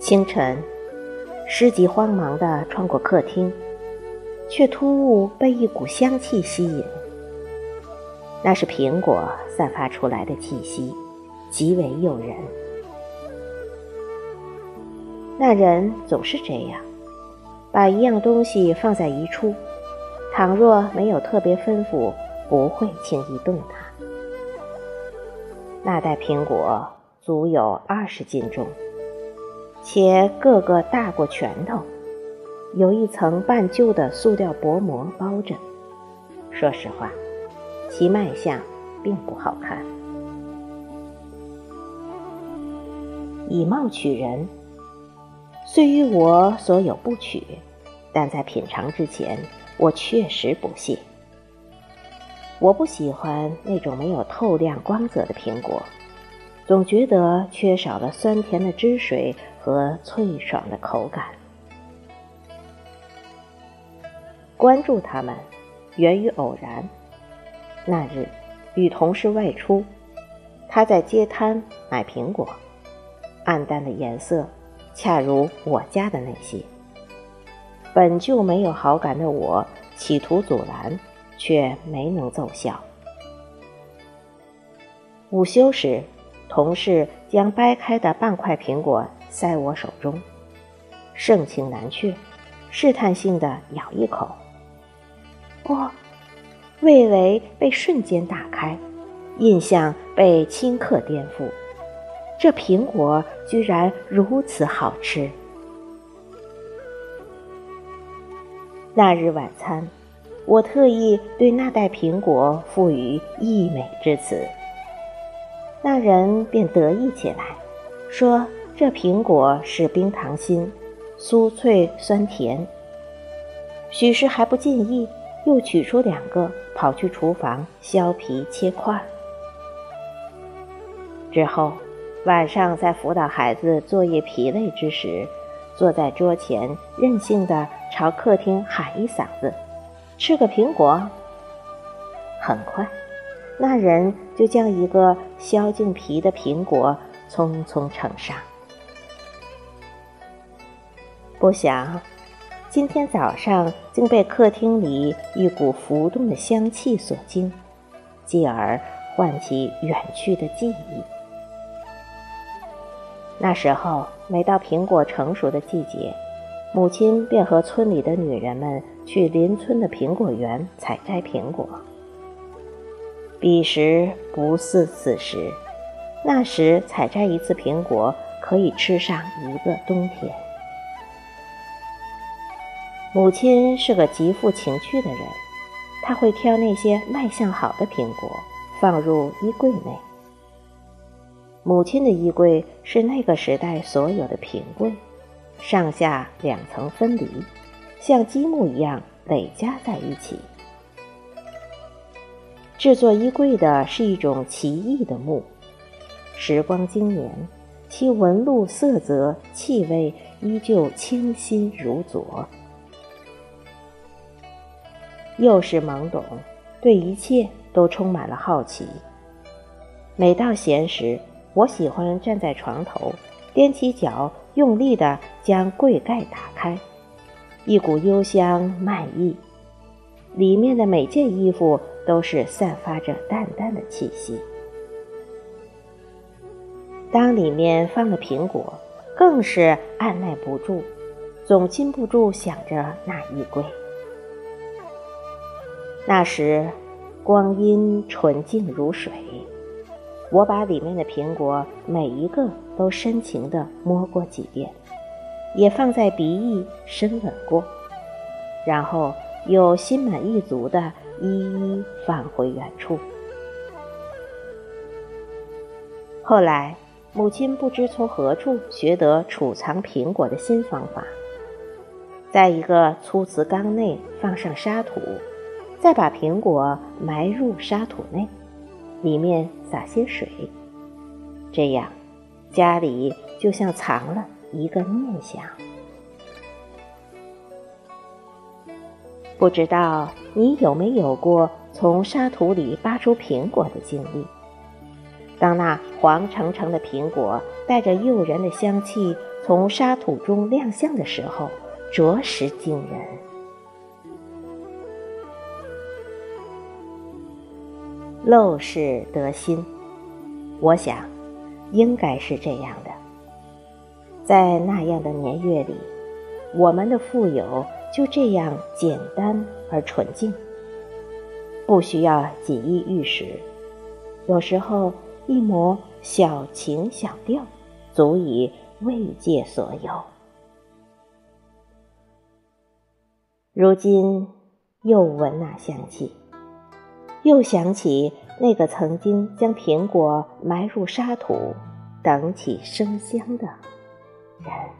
清晨，诗集慌忙地穿过客厅，却突兀被一股香气吸引。那是苹果散发出来的气息，极为诱人。那人总是这样，把一样东西放在一处，倘若没有特别吩咐，不会轻易动它。那袋苹果足有二十斤重。且个个大过拳头，有一层半旧的塑料薄膜包着。说实话，其卖相并不好看。以貌取人，虽于我所有不取，但在品尝之前，我确实不屑。我不喜欢那种没有透亮光泽的苹果，总觉得缺少了酸甜的汁水。和脆爽的口感。关注他们，源于偶然。那日与同事外出，他在街摊买苹果，暗淡的颜色，恰如我家的那些。本就没有好感的我，企图阻拦，却没能奏效。午休时，同事将掰开的半块苹果。塞我手中，盛情难却，试探性的咬一口。哦，味蕾被瞬间打开，印象被顷刻颠覆。这苹果居然如此好吃！那日晚餐，我特意对那袋苹果赋予溢美之词，那人便得意起来，说。这苹果是冰糖心，酥脆酸甜。许是还不尽意，又取出两个，跑去厨房削皮切块。之后，晚上在辅导孩子作业疲累之时，坐在桌前任性的朝客厅喊一嗓子：“吃个苹果。”很快，那人就将一个削净皮的苹果匆匆呈上。不想，今天早上竟被客厅里一股浮动的香气所惊，继而唤起远去的记忆。那时候，每到苹果成熟的季节，母亲便和村里的女人们去邻村的苹果园采摘苹果。彼时不似此时，那时采摘一次苹果可以吃上一个冬天。母亲是个极富情趣的人，她会挑那些卖相好的苹果，放入衣柜内。母亲的衣柜是那个时代所有的平柜，上下两层分离，像积木一样垒加在一起。制作衣柜的是一种奇异的木，时光经年，其纹路、色泽、气味依旧清新如昨。又是懵懂，对一切都充满了好奇。每到闲时，我喜欢站在床头，踮起脚，用力地将柜盖打开，一股幽香漫溢，里面的每件衣服都是散发着淡淡的气息。当里面放了苹果，更是按耐不住，总禁不住想着那衣柜。那时，光阴纯净如水。我把里面的苹果每一个都深情地摸过几遍，也放在鼻翼深吻过，然后又心满意足地一一放回原处。后来，母亲不知从何处学得储藏苹果的新方法，在一个粗瓷缸内放上沙土。再把苹果埋入沙土内，里面撒些水，这样家里就像藏了一个念想。不知道你有没有过从沙土里扒出苹果的经历？当那黄澄澄的苹果带着诱人的香气从沙土中亮相的时候，着实惊人。陋室得新，我想，应该是这样的。在那样的年月里，我们的富有就这样简单而纯净，不需要锦衣玉食，有时候一抹小情小调，足以慰藉所有。如今又闻那香气。又想起那个曾经将苹果埋入沙土，等起生香的人。